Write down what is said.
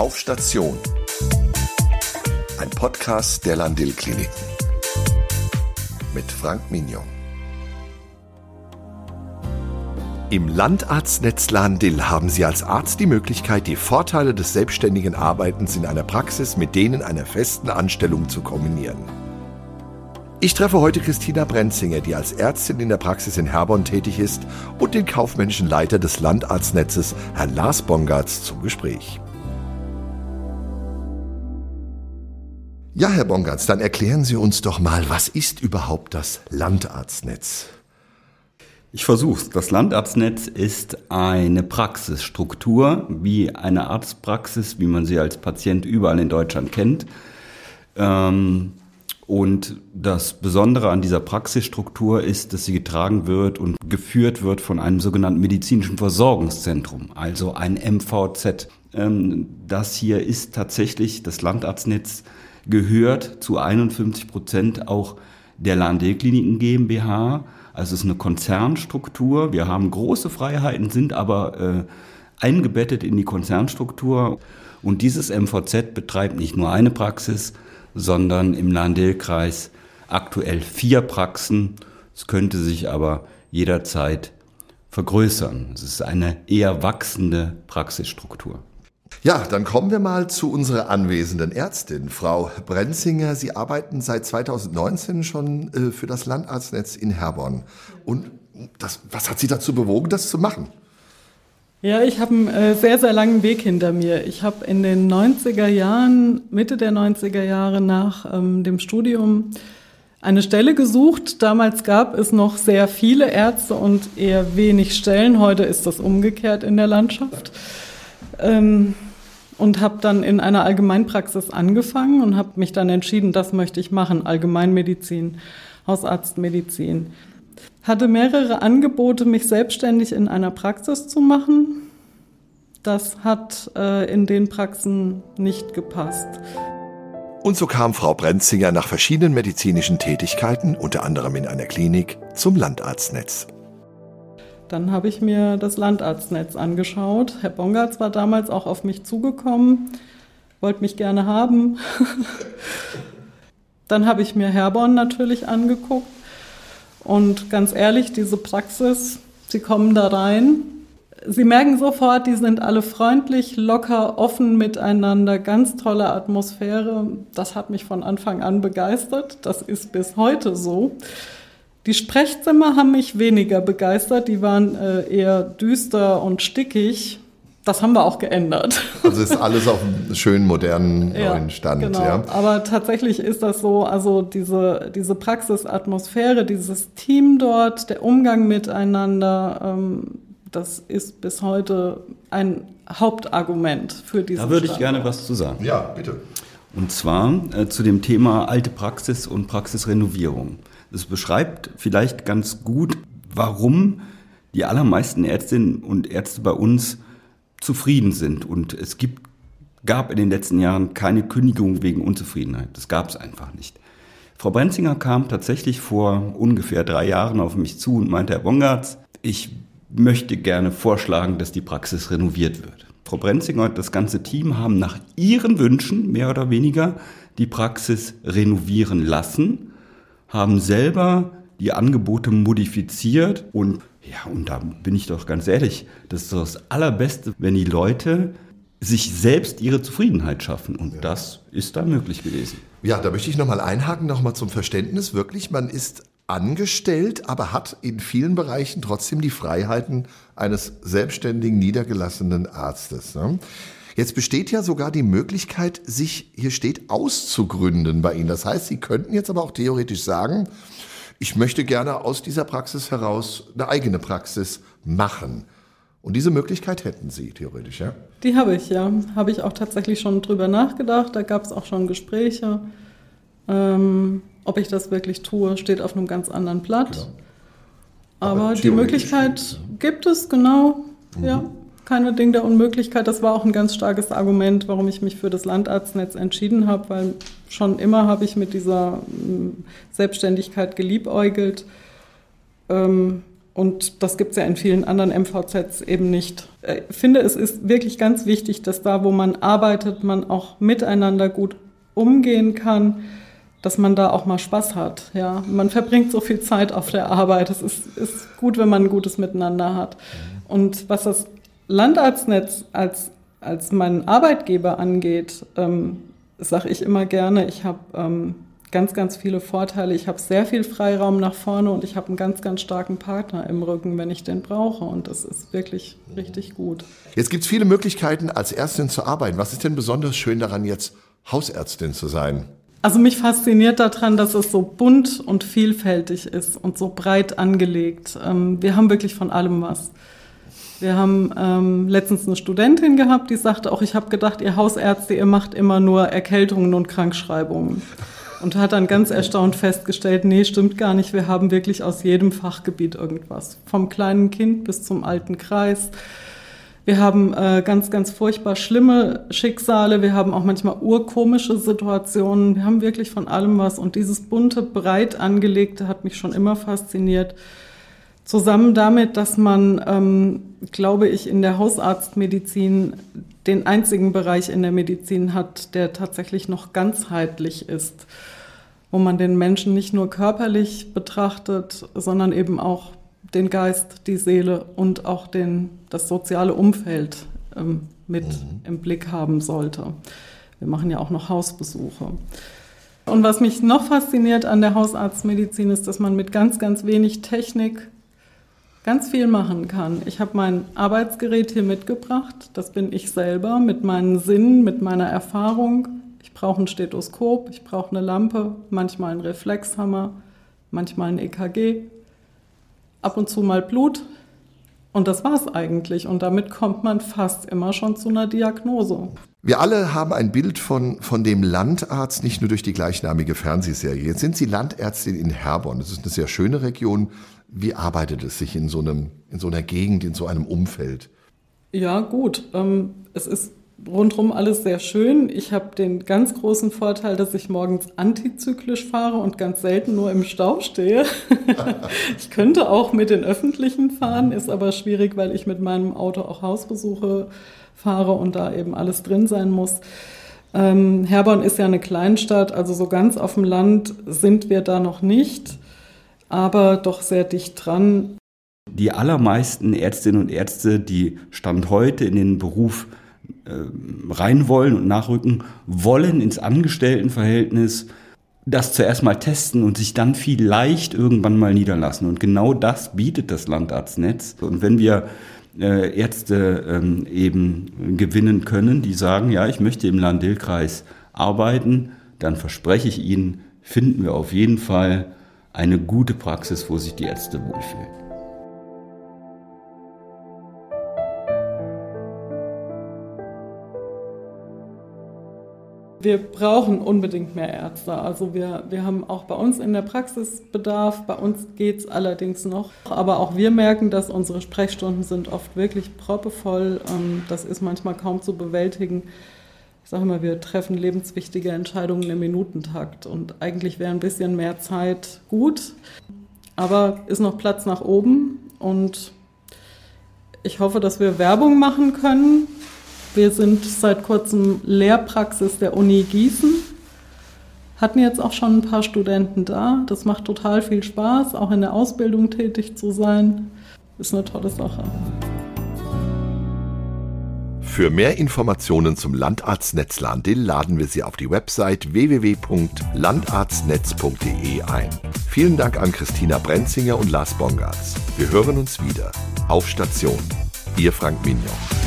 Auf Station. Ein Podcast der Landil Kliniken. Mit Frank Mignon. Im Landarztnetz Landil haben Sie als Arzt die Möglichkeit, die Vorteile des selbstständigen Arbeitens in einer Praxis mit denen einer festen Anstellung zu kombinieren. Ich treffe heute Christina Brenzinger, die als Ärztin in der Praxis in Herborn tätig ist, und den kaufmännischen Leiter des Landarztnetzes, Herrn Lars Bongartz, zum Gespräch. Ja, Herr Bongartz, dann erklären Sie uns doch mal, was ist überhaupt das Landarztnetz? Ich versuch's. Das Landarztnetz ist eine Praxisstruktur, wie eine Arztpraxis, wie man sie als Patient überall in Deutschland kennt. Ähm, und das Besondere an dieser Praxisstruktur ist, dass sie getragen wird und geführt wird von einem sogenannten medizinischen Versorgungszentrum, also ein MVZ. Ähm, das hier ist tatsächlich, das Landarztnetz gehört zu 51 Prozent auch der Landkliniken GmbH also es ist eine Konzernstruktur. Wir haben große Freiheiten, sind aber äh, eingebettet in die Konzernstruktur. Und dieses MVZ betreibt nicht nur eine Praxis, sondern im Lahn-Dill-Kreis aktuell vier Praxen. Es könnte sich aber jederzeit vergrößern. Es ist eine eher wachsende Praxisstruktur. Ja, dann kommen wir mal zu unserer anwesenden Ärztin, Frau Brenzinger. Sie arbeiten seit 2019 schon äh, für das Landarztnetz in Herborn. Und das, was hat Sie dazu bewogen, das zu machen? Ja, ich habe einen äh, sehr, sehr langen Weg hinter mir. Ich habe in den 90er Jahren, Mitte der 90er Jahre nach ähm, dem Studium eine Stelle gesucht. Damals gab es noch sehr viele Ärzte und eher wenig Stellen. Heute ist das umgekehrt in der Landschaft. Ähm, und habe dann in einer Allgemeinpraxis angefangen und habe mich dann entschieden, das möchte ich machen, Allgemeinmedizin, Hausarztmedizin. Hatte mehrere Angebote, mich selbstständig in einer Praxis zu machen. Das hat äh, in den Praxen nicht gepasst. Und so kam Frau Brenzinger nach verschiedenen medizinischen Tätigkeiten, unter anderem in einer Klinik, zum Landarztnetz. Dann habe ich mir das Landarztnetz angeschaut. Herr Bongartz war damals auch auf mich zugekommen, wollte mich gerne haben. Dann habe ich mir Herborn natürlich angeguckt. Und ganz ehrlich, diese Praxis, Sie kommen da rein. Sie merken sofort, die sind alle freundlich, locker, offen miteinander, ganz tolle Atmosphäre. Das hat mich von Anfang an begeistert. Das ist bis heute so. Die Sprechzimmer haben mich weniger begeistert, die waren äh, eher düster und stickig. Das haben wir auch geändert. Also ist alles auf einem schönen, modernen, ja, neuen Stand. Genau. Ja. Aber tatsächlich ist das so, also diese, diese Praxisatmosphäre, dieses Team dort, der Umgang miteinander, ähm, das ist bis heute ein Hauptargument für diesen Da würde ich gerne was zu sagen. Ja, bitte. Und zwar äh, zu dem Thema alte Praxis und Praxisrenovierung. Es beschreibt vielleicht ganz gut, warum die allermeisten Ärztinnen und Ärzte bei uns zufrieden sind. Und es gibt, gab in den letzten Jahren keine Kündigung wegen Unzufriedenheit. Das gab es einfach nicht. Frau Brenzinger kam tatsächlich vor ungefähr drei Jahren auf mich zu und meinte, Herr Bongartz, ich möchte gerne vorschlagen, dass die Praxis renoviert wird. Frau Brenzinger und das ganze Team haben nach ihren Wünschen mehr oder weniger die Praxis renovieren lassen haben selber die Angebote modifiziert und ja, und da bin ich doch ganz ehrlich, das ist das Allerbeste, wenn die Leute sich selbst ihre Zufriedenheit schaffen. Und ja. das ist da möglich gewesen. Ja, da möchte ich nochmal einhaken, nochmal zum Verständnis. Wirklich, man ist angestellt, aber hat in vielen Bereichen trotzdem die Freiheiten eines selbstständigen, niedergelassenen Arztes. Ne? Jetzt besteht ja sogar die Möglichkeit, sich, hier steht, auszugründen bei Ihnen. Das heißt, Sie könnten jetzt aber auch theoretisch sagen, ich möchte gerne aus dieser Praxis heraus eine eigene Praxis machen. Und diese Möglichkeit hätten Sie theoretisch, ja? Die habe ich, ja. Habe ich auch tatsächlich schon drüber nachgedacht. Da gab es auch schon Gespräche. Ähm, ob ich das wirklich tue, steht auf einem ganz anderen Blatt. Ja. Aber, Aber die Möglichkeit gibt es, genau. Mhm. Ja keine Ding der Unmöglichkeit. Das war auch ein ganz starkes Argument, warum ich mich für das Landarztnetz entschieden habe, weil schon immer habe ich mit dieser mm, Selbstständigkeit geliebäugelt. Ähm, Und das gibt es ja in vielen anderen MVZs eben nicht. Äh, ich finde, es ist wirklich ganz wichtig, dass da, wo man arbeitet, man auch miteinander gut umgehen kann, dass man da auch mal Spaß hat. Ja, man verbringt so viel Zeit auf der Arbeit. Es ist, ist gut, wenn man ein gutes Miteinander hat. Und was das Landarztnetz als, als meinen Arbeitgeber angeht, ähm, sage ich immer gerne, ich habe ähm, ganz, ganz viele Vorteile. Ich habe sehr viel Freiraum nach vorne und ich habe einen ganz, ganz starken Partner im Rücken, wenn ich den brauche. Und das ist wirklich richtig gut. Jetzt gibt es viele Möglichkeiten, als Ärztin zu arbeiten. Was ist denn besonders schön daran, jetzt Hausärztin zu sein? Also mich fasziniert daran, dass es so bunt und vielfältig ist und so breit angelegt. Ähm, wir haben wirklich von allem was. Wir haben ähm, letztens eine Studentin gehabt, die sagte auch, ich habe gedacht, ihr Hausärzte, ihr macht immer nur Erkältungen und Krankschreibungen. Und hat dann ganz erstaunt festgestellt, nee, stimmt gar nicht, wir haben wirklich aus jedem Fachgebiet irgendwas, vom kleinen Kind bis zum alten Kreis. Wir haben äh, ganz, ganz furchtbar schlimme Schicksale, wir haben auch manchmal urkomische Situationen, wir haben wirklich von allem was. Und dieses bunte, breit angelegte hat mich schon immer fasziniert. Zusammen damit, dass man, ähm, glaube ich, in der Hausarztmedizin den einzigen Bereich in der Medizin hat, der tatsächlich noch ganzheitlich ist, wo man den Menschen nicht nur körperlich betrachtet, sondern eben auch den Geist, die Seele und auch den, das soziale Umfeld ähm, mit mhm. im Blick haben sollte. Wir machen ja auch noch Hausbesuche. Und was mich noch fasziniert an der Hausarztmedizin ist, dass man mit ganz, ganz wenig Technik ganz viel machen kann. Ich habe mein Arbeitsgerät hier mitgebracht. Das bin ich selber mit meinen Sinnen, mit meiner Erfahrung. Ich brauche ein Stethoskop, ich brauche eine Lampe, manchmal einen Reflexhammer, manchmal ein EKG, ab und zu mal Blut. Und das war's eigentlich. Und damit kommt man fast immer schon zu einer Diagnose. Wir alle haben ein Bild von, von dem Landarzt, nicht nur durch die gleichnamige Fernsehserie. Jetzt sind Sie Landärztin in Herborn. Das ist eine sehr schöne Region. Wie arbeitet es sich in so, einem, in so einer Gegend, in so einem Umfeld? Ja, gut. Ähm, es ist rundherum alles sehr schön. Ich habe den ganz großen Vorteil, dass ich morgens antizyklisch fahre und ganz selten nur im Stau stehe. ich könnte auch mit den öffentlichen fahren, ist aber schwierig, weil ich mit meinem Auto auch Hausbesuche fahre und da eben alles drin sein muss. Ähm, Herborn ist ja eine Kleinstadt, also so ganz auf dem Land sind wir da noch nicht aber doch sehr dicht dran. Die allermeisten Ärztinnen und Ärzte, die Stand heute in den Beruf äh, rein wollen und nachrücken, wollen ins Angestelltenverhältnis das zuerst mal testen und sich dann vielleicht irgendwann mal niederlassen. Und genau das bietet das Landarztnetz. Und wenn wir äh, Ärzte ähm, eben gewinnen können, die sagen, ja, ich möchte im Land-Dill-Kreis arbeiten, dann verspreche ich Ihnen, finden wir auf jeden Fall eine gute Praxis, wo sich die Ärzte wohlfühlen. Wir brauchen unbedingt mehr Ärzte. Also wir, wir haben auch bei uns in der Praxis Bedarf. Bei uns geht es allerdings noch. Aber auch wir merken, dass unsere Sprechstunden sind oft wirklich proppevoll. Ähm, das ist manchmal kaum zu bewältigen sage mal, wir treffen lebenswichtige Entscheidungen im Minutentakt und eigentlich wäre ein bisschen mehr Zeit gut, aber ist noch Platz nach oben und ich hoffe, dass wir Werbung machen können. Wir sind seit kurzem Lehrpraxis der Uni Gießen, hatten jetzt auch schon ein paar Studenten da. Das macht total viel Spaß, auch in der Ausbildung tätig zu sein. Ist eine tolle Sache. Für mehr Informationen zum Landarztnetz Lahn-Dill laden wir Sie auf die Website www.landarztnetz.de ein. Vielen Dank an Christina Brenzinger und Lars Bongartz. Wir hören uns wieder. Auf Station. Ihr Frank Mignon.